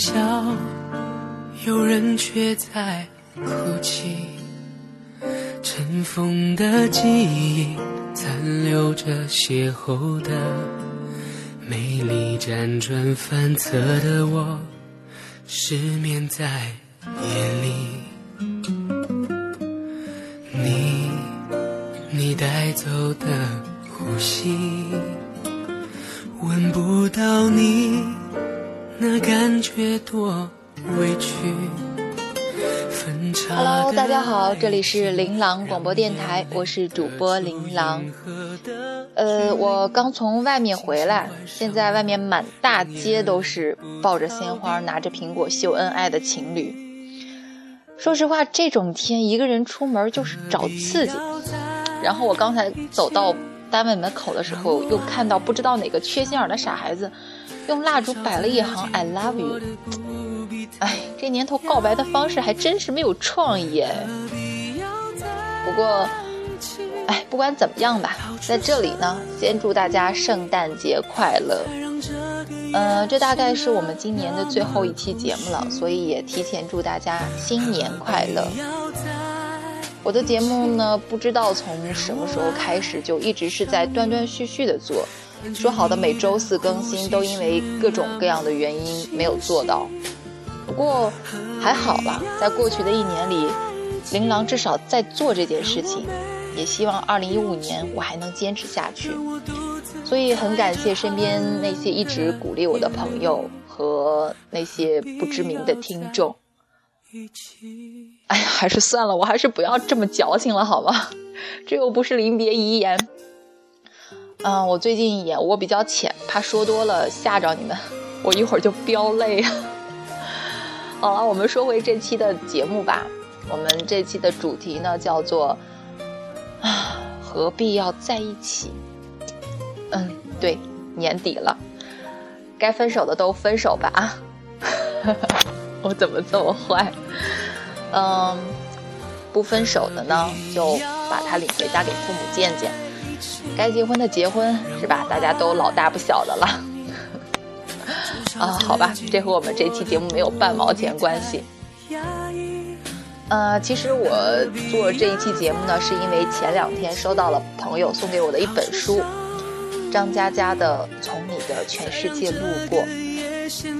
笑，有人却在哭泣。尘封的记忆，残留着邂逅的美丽，辗转反侧的我，失眠在夜里。你，你带走的呼吸，闻不到你，那感觉多委屈。Hello，大家好，这里是琳琅广播电台，我是主播琳琅。呃，我刚从外面回来，现在外面满大街都是抱着鲜花、拿着苹果秀恩爱的情侣。说实话，这种天一个人出门就是找刺激。然后我刚才走到单位门口的时候，又看到不知道哪个缺心眼的傻孩子，用蜡烛摆了一行 “I love you”。哎，这年头告白的方式还真是没有创意哎。不过，哎，不管怎么样吧，在这里呢，先祝大家圣诞节快乐。呃，这大概是我们今年的最后一期节目了，所以也提前祝大家新年快乐。我的节目呢，不知道从什么时候开始就一直是在断断续续的做，说好的每周四更新，都因为各种各样的原因没有做到。不过还好吧，在过去的一年里，琳琅至少在做这件事情，也希望二零一五年我还能坚持下去。所以很感谢身边那些一直鼓励我的朋友和那些不知名的听众。哎呀，还是算了，我还是不要这么矫情了，好吗？这又不是临别遗言。嗯，我最近眼窝比较浅，怕说多了吓着你们，我一会儿就飙泪啊。好了，我们说回这期的节目吧。我们这期的主题呢，叫做“啊，何必要在一起？”嗯，对，年底了，该分手的都分手吧啊！我怎么这么坏？嗯，不分手的呢，就把他领回家给父母见见。该结婚的结婚，是吧？大家都老大不小的了。啊，好吧，这和我们这期节目没有半毛钱关系。呃，其实我做这一期节目呢，是因为前两天收到了朋友送给我的一本书，张嘉佳的《从你的全世界路过》，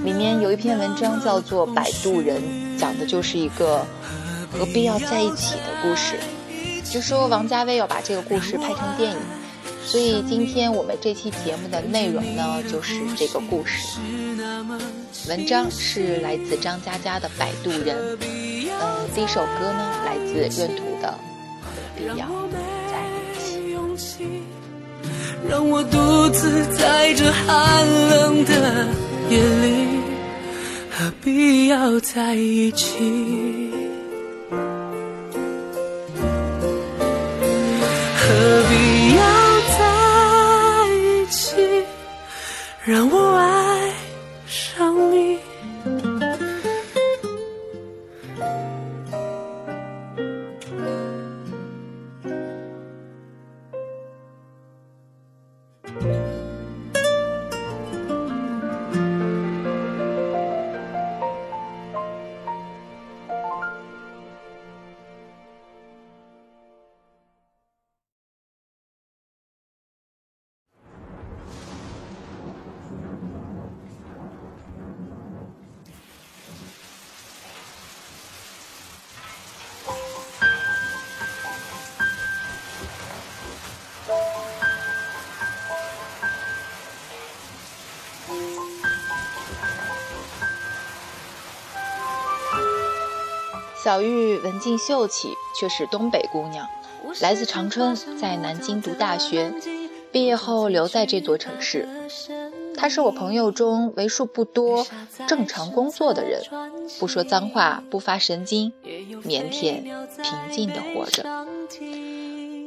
里面有一篇文章叫做《摆渡人》，讲的就是一个何必要在一起的故事。据说王家卫要把这个故事拍成电影。所以今天我们这期节目的内容呢，就是这个故事。文章是来自张嘉佳的《摆渡人》，嗯，第一首歌呢来自闰土的《何必要在一起》。让我独自在这寒冷的夜里，何必要在一起？小玉文静秀气，却是东北姑娘，来自长春，在南京读大学，毕业后留在这座城市。她是我朋友中为数不多正常工作的人，不说脏话，不发神经，腼腆平静地活着。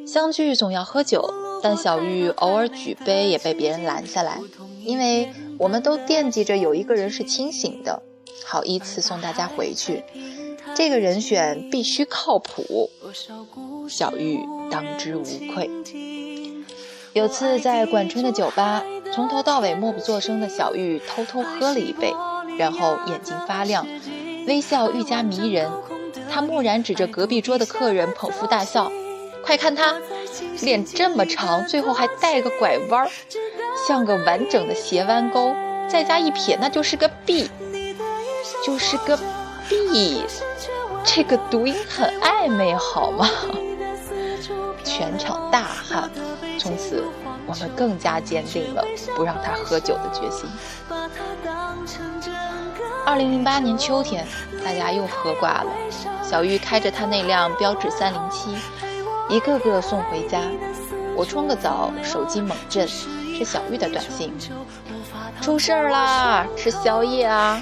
相聚总要喝酒，但小玉偶尔举杯也被别人拦下来，因为我们都惦记着有一个人是清醒的，好依次送大家回去。这个人选必须靠谱，小玉当之无愧。有次在管春的酒吧，从头到尾默不作声的小玉偷偷喝了一杯，然后眼睛发亮，微笑愈加迷人。他蓦然指着隔壁桌的客人，捧腹大笑：“快看他，脸这么长，最后还带个拐弯儿，像个完整的斜弯钩，再加一撇，那就是个 B，就是个 B。这个读音很暧昧，好吗？” 全场大汗。从此，我们更加坚定了不让他喝酒的决心。二零零八年秋天，大家又喝挂了。小玉开着他那辆标致三零七，一个个送回家。我冲个澡，手机猛震，是小玉的短信：“出事儿啦，吃宵夜啊！”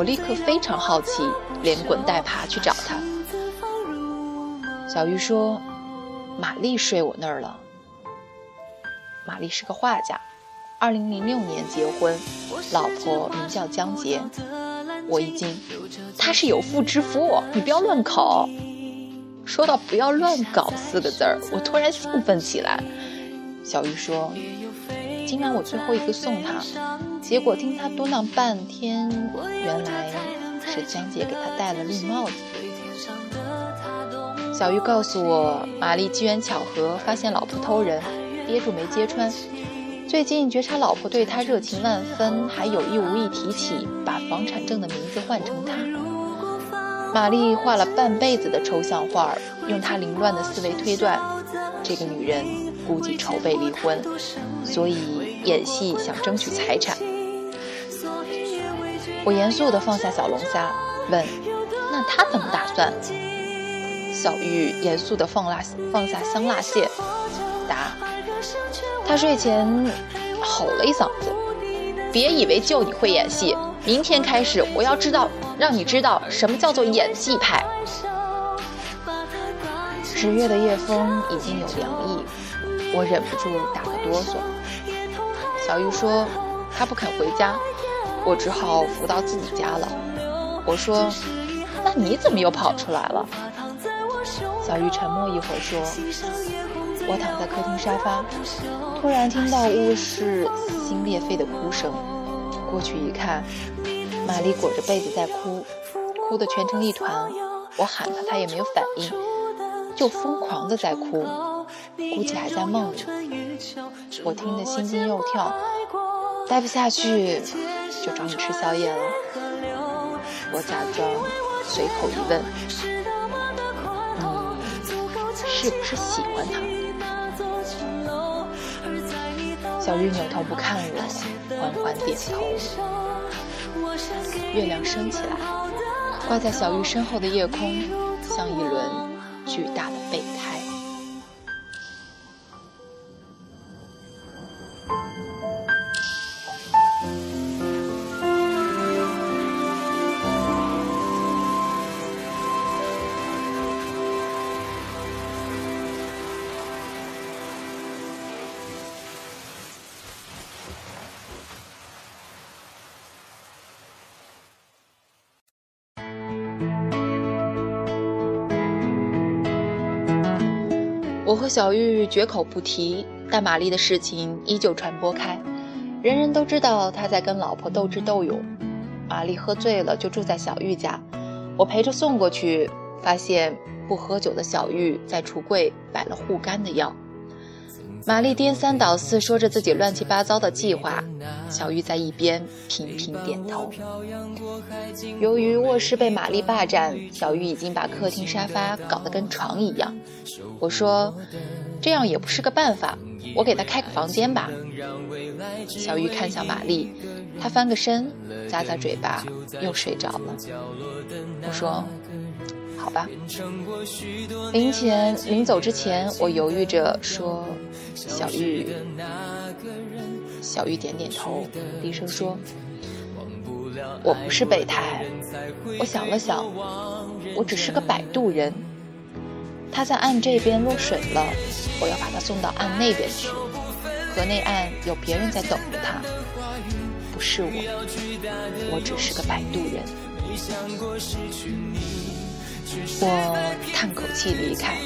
我立刻非常好奇，连滚带爬去找他。小玉说：“玛丽睡我那儿了。”玛丽是个画家，二零零六年结婚，老婆名叫江杰。我一惊，他是有妇之夫，你不要乱搞。说到“不要乱搞”四个字儿，我突然兴奋起来。小玉说：“今晚我最后一个送他，结果听他嘟囔半天，原来是江姐给他戴了绿帽子。”小玉告诉我，玛丽机缘巧合发现老婆偷人。憋住没揭穿，最近觉察老婆对他热情万分，还有意无意提起把房产证的名字换成他。玛丽画了半辈子的抽象画，用她凌乱的思维推断，这个女人估计筹备离婚，所以演戏想争取财产。我严肃地放下小龙虾，问：“那他怎么打算？”小玉严肃地放辣放下香辣蟹，答。他睡前吼了一嗓子：“别以为就你会演戏，明天开始我要知道，让你知道什么叫做演技派。”十月的夜风已经有凉意，我忍不住打个哆嗦。小玉说：“她不肯回家，我只好扶到自己家了。”我说：“那你怎么又跑出来了？”小玉沉默一会儿说。我躺在客厅沙发，突然听到卧室撕心裂肺的哭声。过去一看，玛丽裹着被子在哭，哭得蜷成一团。我喊她，她也没有反应，就疯狂的在哭，估计还在梦里。我听得心惊肉跳，待不下去，就找你吃宵夜了。我假装随口一问：“你是不是喜欢他？”小玉扭头不看我，缓缓点头。月亮升起来，挂在小玉身后的夜空，像一轮巨大的备胎。我和小玉绝口不提，但玛丽的事情依旧传播开，人人都知道他在跟老婆斗智斗勇。玛丽喝醉了，就住在小玉家，我陪着送过去，发现不喝酒的小玉在橱柜摆了护肝的药。玛丽颠三倒四说着自己乱七八糟的计划，小玉在一边频频点头。由于卧室被玛丽霸占，小玉已经把客厅沙发搞得跟床一样。我说：“这样也不是个办法，我给他开个房间吧。”小玉看向玛丽，她翻个身，咂咂嘴巴，又睡着了。我说。好吧，临前临走之前，我犹豫着说：“小玉。”小玉点点头，低声说：“我不是备胎。”我想了想，我只是个摆渡人。他在岸这边落水了，我要把他送到岸那边去。河内岸有别人在等着他，不是我，我只是个摆渡人。我叹口气离开，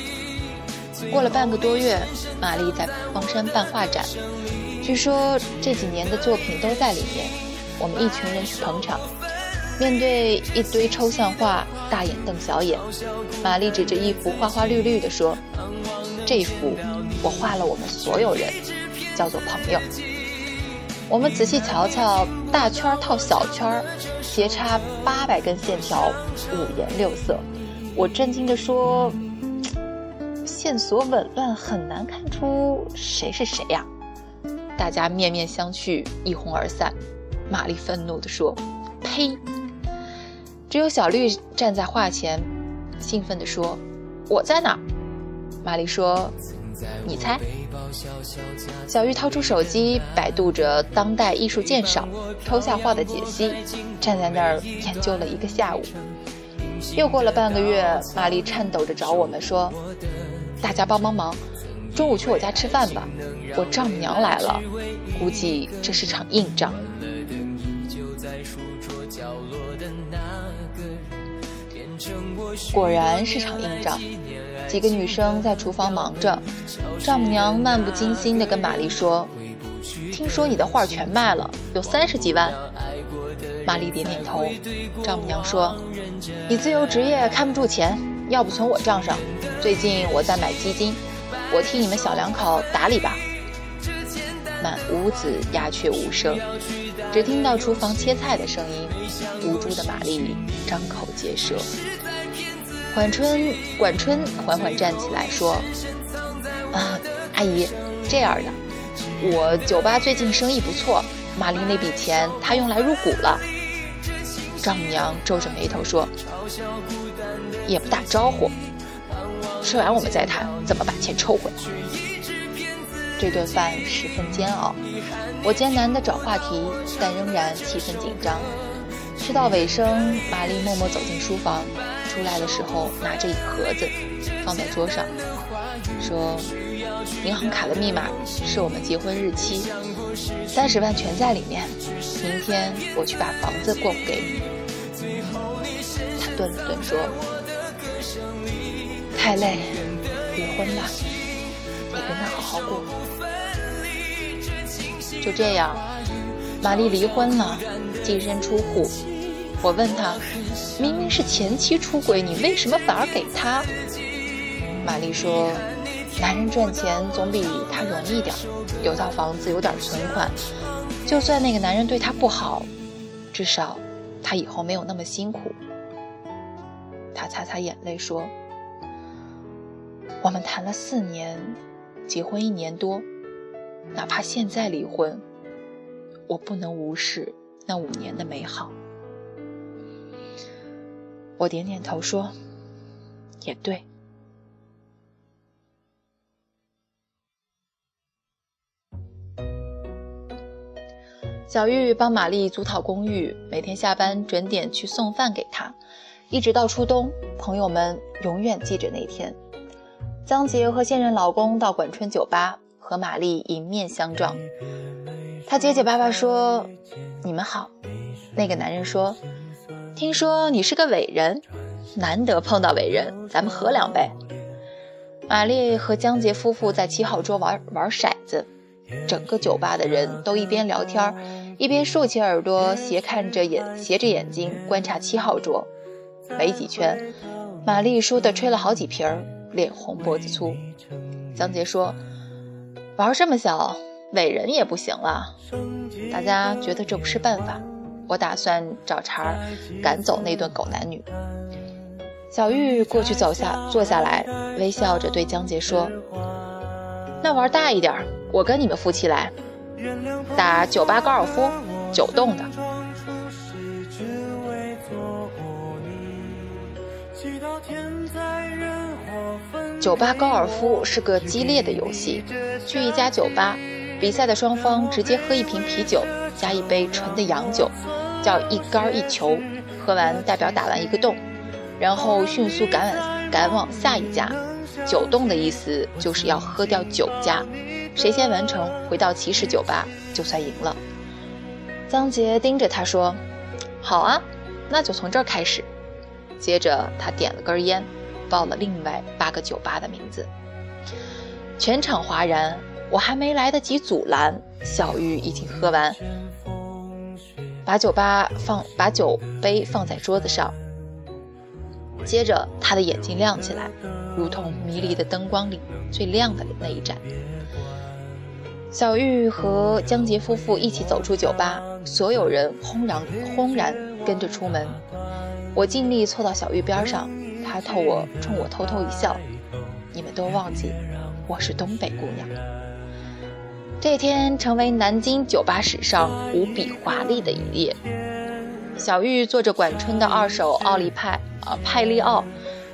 过了半个多月，玛丽在荒山办画展，据说这几年的作品都在里面。我们一群人去捧场，面对一堆抽象画，大眼瞪小眼。玛丽指着一幅花花绿绿的说：“这幅我画了我们所有人，叫做朋友。”我们仔细瞧瞧，大圈套小圈，斜插八百根线条，五颜六色。我震惊地说：“线索紊乱，很难看出谁是谁呀！”大家面面相觑，一哄而散。玛丽愤怒地说：“呸！”只有小绿站在画前，兴奋地说：“我在哪儿？”玛丽说：“你猜。”小玉掏出手机，百度着当代艺术鉴赏、抽象画的解析，站在那儿研究了一个下午。又过了半个月，玛丽颤抖着找我们说：“大家帮帮忙，中午去我家吃饭吧，我丈母娘来了，估计这是场硬仗。”果然是场硬仗。几个女生在厨房忙着，丈母娘漫不经心地跟玛丽说：“听说你的画全卖了，有三十几万。”玛丽点点头。丈母娘说：“你自由职业看不住钱，要不存我账上。最近我在买基金，我替你们小两口打理吧。”满屋子鸦雀无声，只听到厨房切菜的声音。无助的玛丽张口结舌。管春，管春缓缓站起来说：“啊，阿姨，这样的，我酒吧最近生意不错，玛丽那笔钱她用来入股了。”丈母娘皱着眉头说：“也不打招呼，吃完我们再谈怎么把钱抽回来。”这顿饭十分煎熬，我艰难地找话题，但仍然气氛紧张。吃到尾声，玛丽默默走进书房。出来的时候拿着一盒子，放在桌上，说：“银行卡的密码是我们结婚日期，三十万全在里面。明天我去把房子过户给你。”他顿了顿说：“太累，离婚吧，你跟他好好过。”就这样，玛丽离婚了，净身出户。我问他：“明明是前妻出轨，你为什么反而给他？”玛丽说：“男人赚钱总比他容易点，有套房子，有点存款，就算那个男人对她不好，至少他以后没有那么辛苦。”他擦擦眼泪说：“我们谈了四年，结婚一年多，哪怕现在离婚，我不能无视那五年的美好。”我点点头说：“也对。”小玉帮玛丽租套公寓，每天下班准点去送饭给她，一直到初冬，朋友们永远记着那天。江杰和现任老公到管春酒吧，和玛丽迎面相撞。他结结巴巴说：“你们好。”那个男人说。听说你是个伟人，难得碰到伟人，咱们喝两杯。玛丽和江杰夫妇在七号桌玩玩骰子，整个酒吧的人都一边聊天，一边竖起耳朵斜看着眼，斜着眼睛观察七号桌。没几圈，玛丽输的吹了好几瓶，脸红脖子粗。江杰说：“玩这么小，伟人也不行了。”大家觉得这不是办法。我打算找茬儿赶走那对狗男女。小玉过去走下坐下来，微笑着对江杰说：“那玩大一点，我跟你们夫妻来打酒吧高尔夫，九洞的。”酒吧高尔夫是个激烈的游戏，去一家酒吧，比赛的双方直接喝一瓶啤酒。加一杯纯的洋酒，叫一杆一球，喝完代表打完一个洞，然后迅速赶往赶往下一家。九洞的意思就是要喝掉九家，谁先完成回到起始酒吧就算赢了。张杰盯着他说：“好啊，那就从这儿开始。”接着他点了根烟，报了另外八个酒吧的名字。全场哗然，我还没来得及阻拦，小玉已经喝完，把酒吧放，把酒杯放在桌子上。接着，他的眼睛亮起来，如同迷离的灯光里最亮的那一盏。小玉和江杰夫妇一起走出酒吧，所有人轰然轰然跟着出门。我尽力凑到小玉边上，她透我冲我偷偷一笑：“你们都忘记我是东北姑娘。”这天成为南京酒吧史上无比华丽的一夜。小玉坐着管春的二手奥利派。呃，派利奥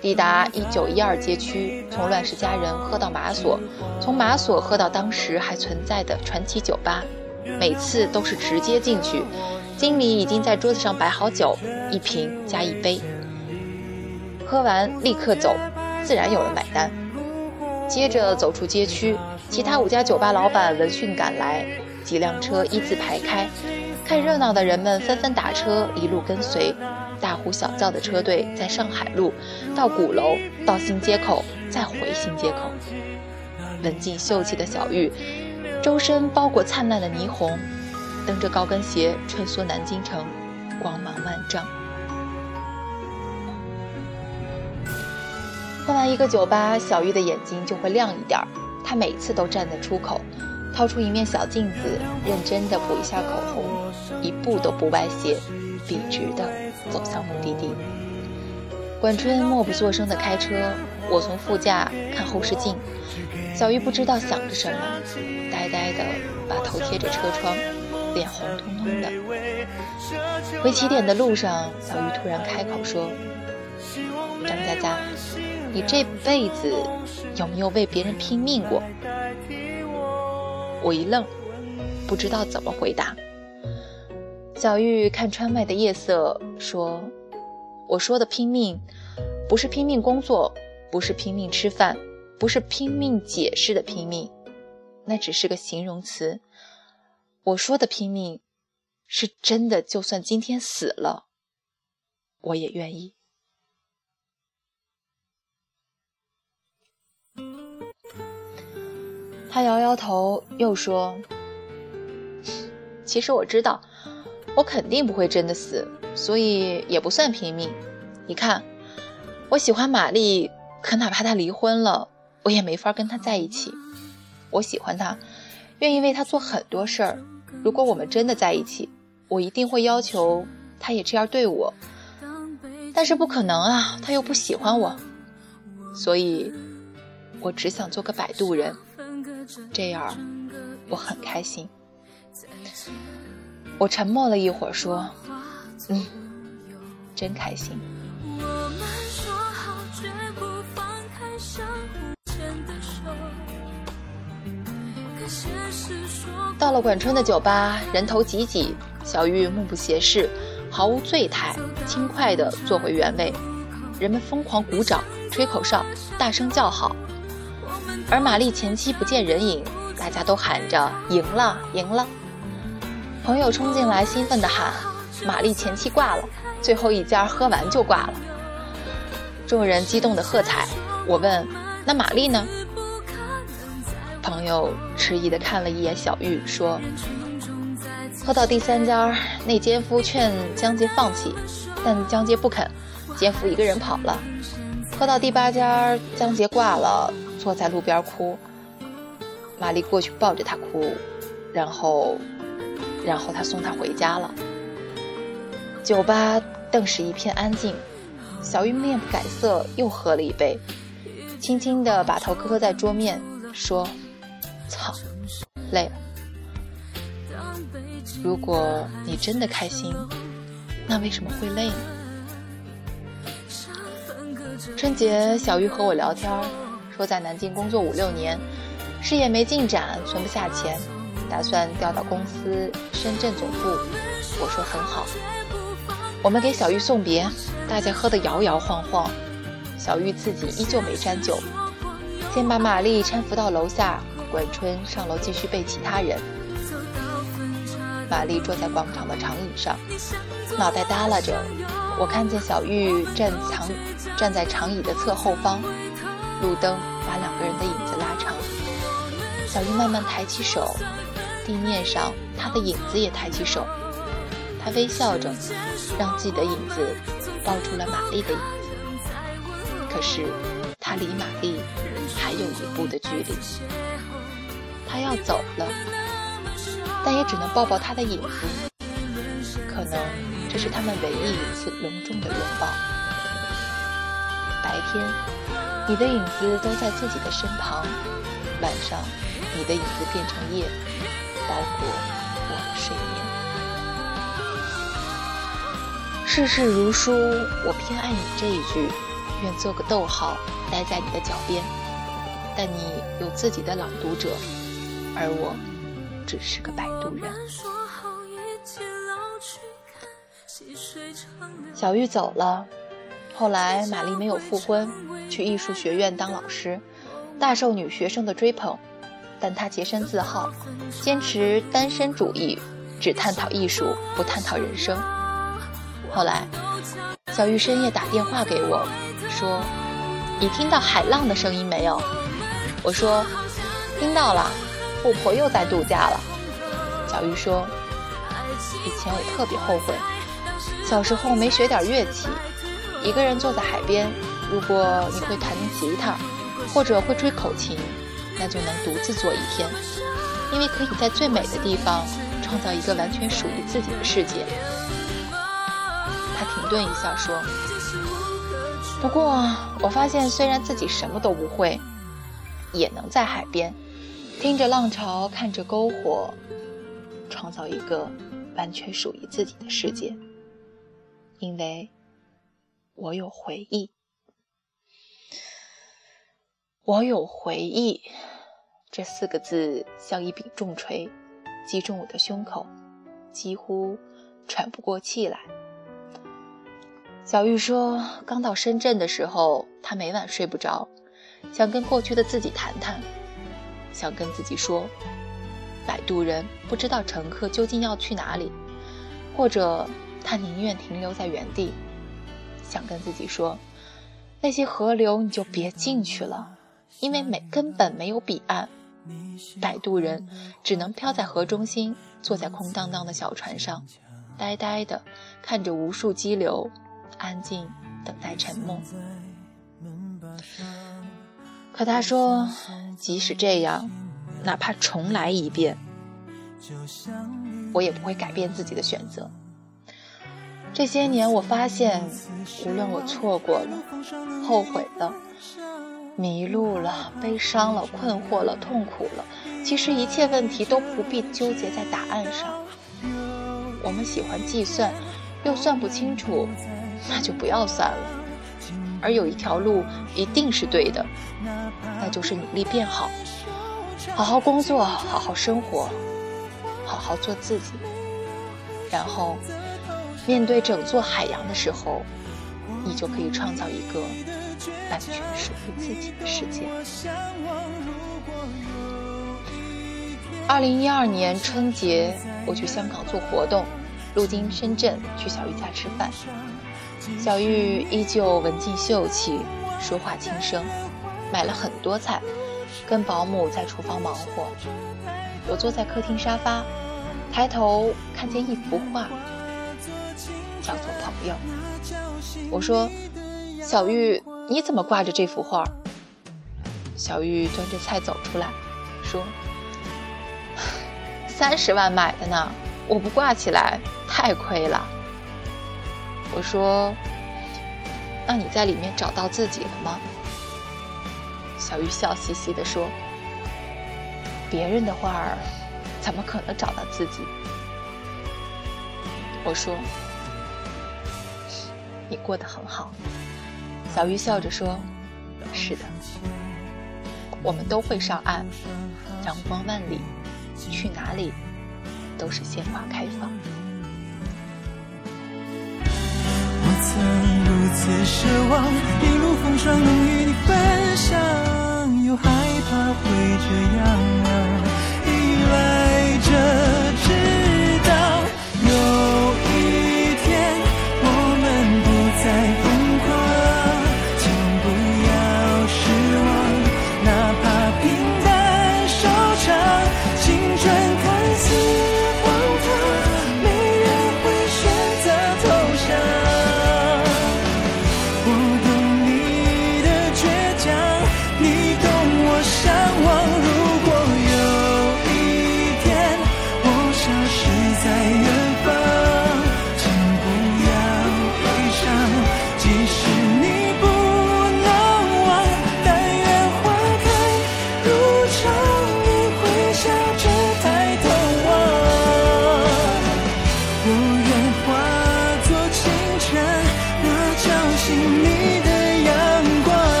抵达一九一二街区，从乱世佳人喝到马索，从马索喝到当时还存在的传奇酒吧，每次都是直接进去，经理已经在桌子上摆好酒，一瓶加一杯，喝完立刻走，自然有人买单。接着走出街区，其他五家酒吧老板闻讯赶来，几辆车一字排开，看热闹的人们纷纷打车，一路跟随。大呼小叫的车队在上海路到鼓楼，到新街口，再回新街口。文静秀气的小玉，周身包裹灿烂的霓虹，蹬着高跟鞋穿梭南京城，光芒万丈。换完一个酒吧，小玉的眼睛就会亮一点儿。他每次都站在出口，掏出一面小镜子，认真地补一下口红，一步都不歪斜，笔直的。走向目的地，管春默不作声地开车，我从副驾看后视镜。小玉不知道想着什么，呆呆地把头贴着车窗，脸红彤彤的。回起点的路上，小玉突然开口说：“张佳佳，你这辈子有没有为别人拼命过？”我一愣，不知道怎么回答。小玉看窗外的夜色，说：“我说的拼命，不是拼命工作，不是拼命吃饭，不是拼命解释的拼命，那只是个形容词。我说的拼命，是真的，就算今天死了，我也愿意。”他摇摇头，又说：“其实我知道。”我肯定不会真的死，所以也不算拼命。你看，我喜欢玛丽，可哪怕她离婚了，我也没法跟她在一起。我喜欢她，愿意为她做很多事儿。如果我们真的在一起，我一定会要求她也这样对我。但是不可能啊，她又不喜欢我，所以，我只想做个摆渡人，这样我很开心。我沉默了一会儿，说：“嗯，真开心。”到了管春的酒吧，人头挤挤，小玉目不斜视，毫无醉态，轻快地坐回原位。人们疯狂鼓掌、吹口哨、大声叫好，而玛丽前妻不见人影，大家都喊着：“赢了，赢了！”朋友冲进来，兴奋地喊：“玛丽前妻挂了，最后一家喝完就挂了。”众人激动地喝彩。我问：“那玛丽呢？”朋友迟疑地看了一眼小玉，说：“喝到第三家，那奸夫劝江杰放弃，但江杰不肯，奸夫一个人跑了。喝到第八家，江杰挂了，坐在路边哭。玛丽过去抱着他哭，然后……”然后他送她回家了。酒吧顿时一片安静。小玉面不改色，又喝了一杯，轻轻地把头磕在桌面，说：“操，累了。如果你真的开心，那为什么会累呢？”春节，小玉和我聊天，说在南京工作五六年，事业没进展，存不下钱。打算调到公司深圳总部，我说很好。我们给小玉送别，大家喝得摇摇晃晃，小玉自己依旧没沾酒，先把玛丽搀扶到楼下，管春上楼继续背其他人。玛丽坐在广场的长椅上，脑袋耷拉着，我看见小玉站长站在长椅的侧后方，路灯把两个人的影子拉长。小玉慢慢抬起手，地面上他的影子也抬起手。他微笑着，让自己的影子抱住了玛丽的影子。可是他离玛丽还有一步的距离。他要走了，但也只能抱抱他的影子。可能这是他们唯一一次隆重的拥抱。白天，你的影子都在自己的身旁；晚上，你的影子变成夜，包裹我的睡眠。世事如书，我偏爱你这一句，愿做个逗号，待在你的脚边。但你有自己的朗读者，而我只是个摆渡人。小玉走了，后来玛丽没有复婚，去艺术学院当老师，大受女学生的追捧。但她洁身自好，坚持单身主义，只探讨艺术，不探讨人生。后来，小玉深夜打电话给我，说：“你听到海浪的声音没有？”我说：“听到了，富婆又在度假了。”小玉说：“以前我特别后悔。”小时候没学点乐器，一个人坐在海边。如果你会弹吉他，或者会吹口琴，那就能独自坐一天，因为可以在最美的地方创造一个完全属于自己的世界。他停顿一下说：“不过我发现，虽然自己什么都不会，也能在海边，听着浪潮，看着篝火，创造一个完全属于自己的世界。”因为我有回忆，我有回忆，这四个字像一柄重锤，击中我的胸口，几乎喘不过气来。小玉说，刚到深圳的时候，她每晚睡不着，想跟过去的自己谈谈，想跟自己说，摆渡人不知道乘客究竟要去哪里，或者。他宁愿停留在原地，想跟自己说：“那些河流你就别进去了，因为没根本没有彼岸。”摆渡人只能漂在河中心，坐在空荡荡的小船上，呆呆的看着无数激流，安静等待沉没。可他说：“即使这样，哪怕重来一遍，我也不会改变自己的选择。”这些年，我发现，无论我错过了、后悔了、迷路了、悲伤了、困惑了、痛苦了，其实一切问题都不必纠结在答案上。我们喜欢计算，又算不清楚，那就不要算了。而有一条路一定是对的，那就是努力变好，好好工作，好好生活，好好做自己，然后。面对整座海洋的时候，你就可以创造一个完全属于自己的世界。二零一二年春节，我去香港做活动，路经深圳，去小玉家吃饭。小玉依旧文静秀气，说话轻声，买了很多菜，跟保姆在厨房忙活。我坐在客厅沙发，抬头看见一幅画。叫做朋友。我说：“小玉，你怎么挂着这幅画？”小玉端着菜走出来，说：“三十万买的呢，我不挂起来太亏了。”我说：“那你在里面找到自己了吗？”小玉笑嘻嘻地说：“别人的画儿，怎么可能找到自己？”我说。你过得很好，小鱼笑着说：“是的，我们都会上岸，阳光万里，去哪里都是鲜花开放。”我曾如此奢望，一路风霜能与你分享，又害怕会这样啊，依赖着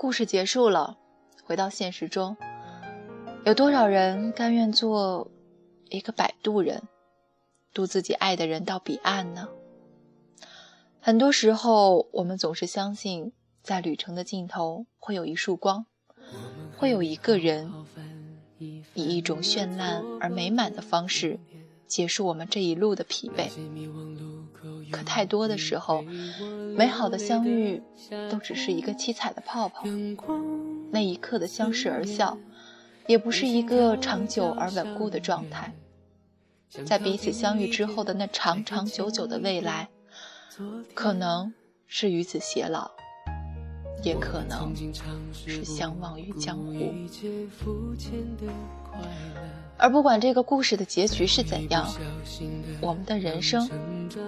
故事结束了，回到现实中，有多少人甘愿做一个摆渡人，渡自己爱的人到彼岸呢？很多时候，我们总是相信，在旅程的尽头会有一束光，会有一个人，以一种绚烂而美满的方式结束我们这一路的疲惫。可太多的时候，美好的相遇都只是一个七彩的泡泡。那一刻的相视而笑，也不是一个长久而稳固的状态。在彼此相遇之后的那长长久久的未来，可能是与子偕老，也可能是相忘于江湖。而不管这个故事的结局是怎样，我们的人生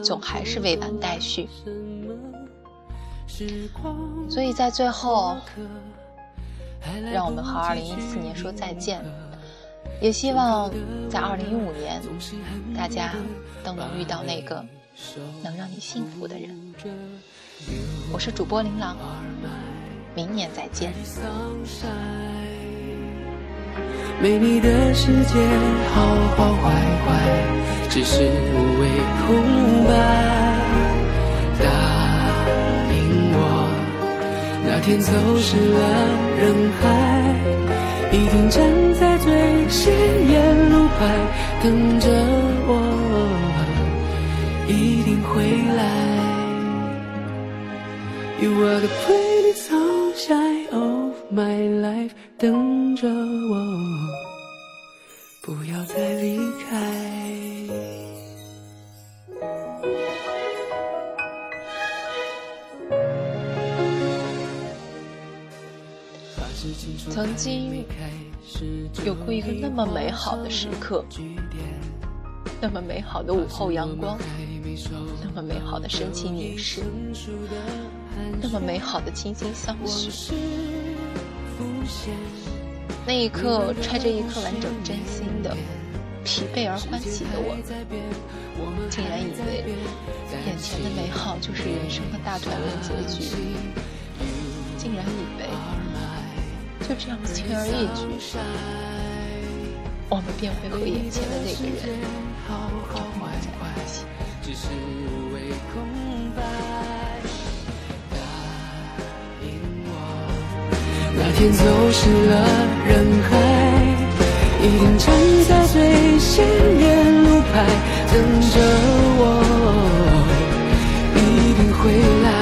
总还是未完待续。所以在最后，让我们和2014年说再见，也希望在2015年，大家都能遇到那个能让你幸福的人。我是主播琳琅，明年再见。没你的世界，好好坏坏，只是无谓空白。答应我，那天走失了人海，一定站在最显眼路牌，等着我，一定会来。You are the pretty sunshine of my life，等着我。不要再离开。曾经有过一个那么美好的时刻，那么美好的午后阳光，那么美好的深情凝视，那么美好的倾心相许。那一刻，揣着一颗完整真心的疲惫而欢喜的我，竟然以为眼前的美好就是人生的大团圆结局，竟然以为就这样轻而易举，我们便会和眼前的那个人永远在一起。天走失了人海，一定站在最显眼路牌，等着我，一定会来。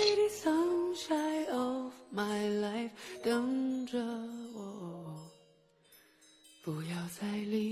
百里。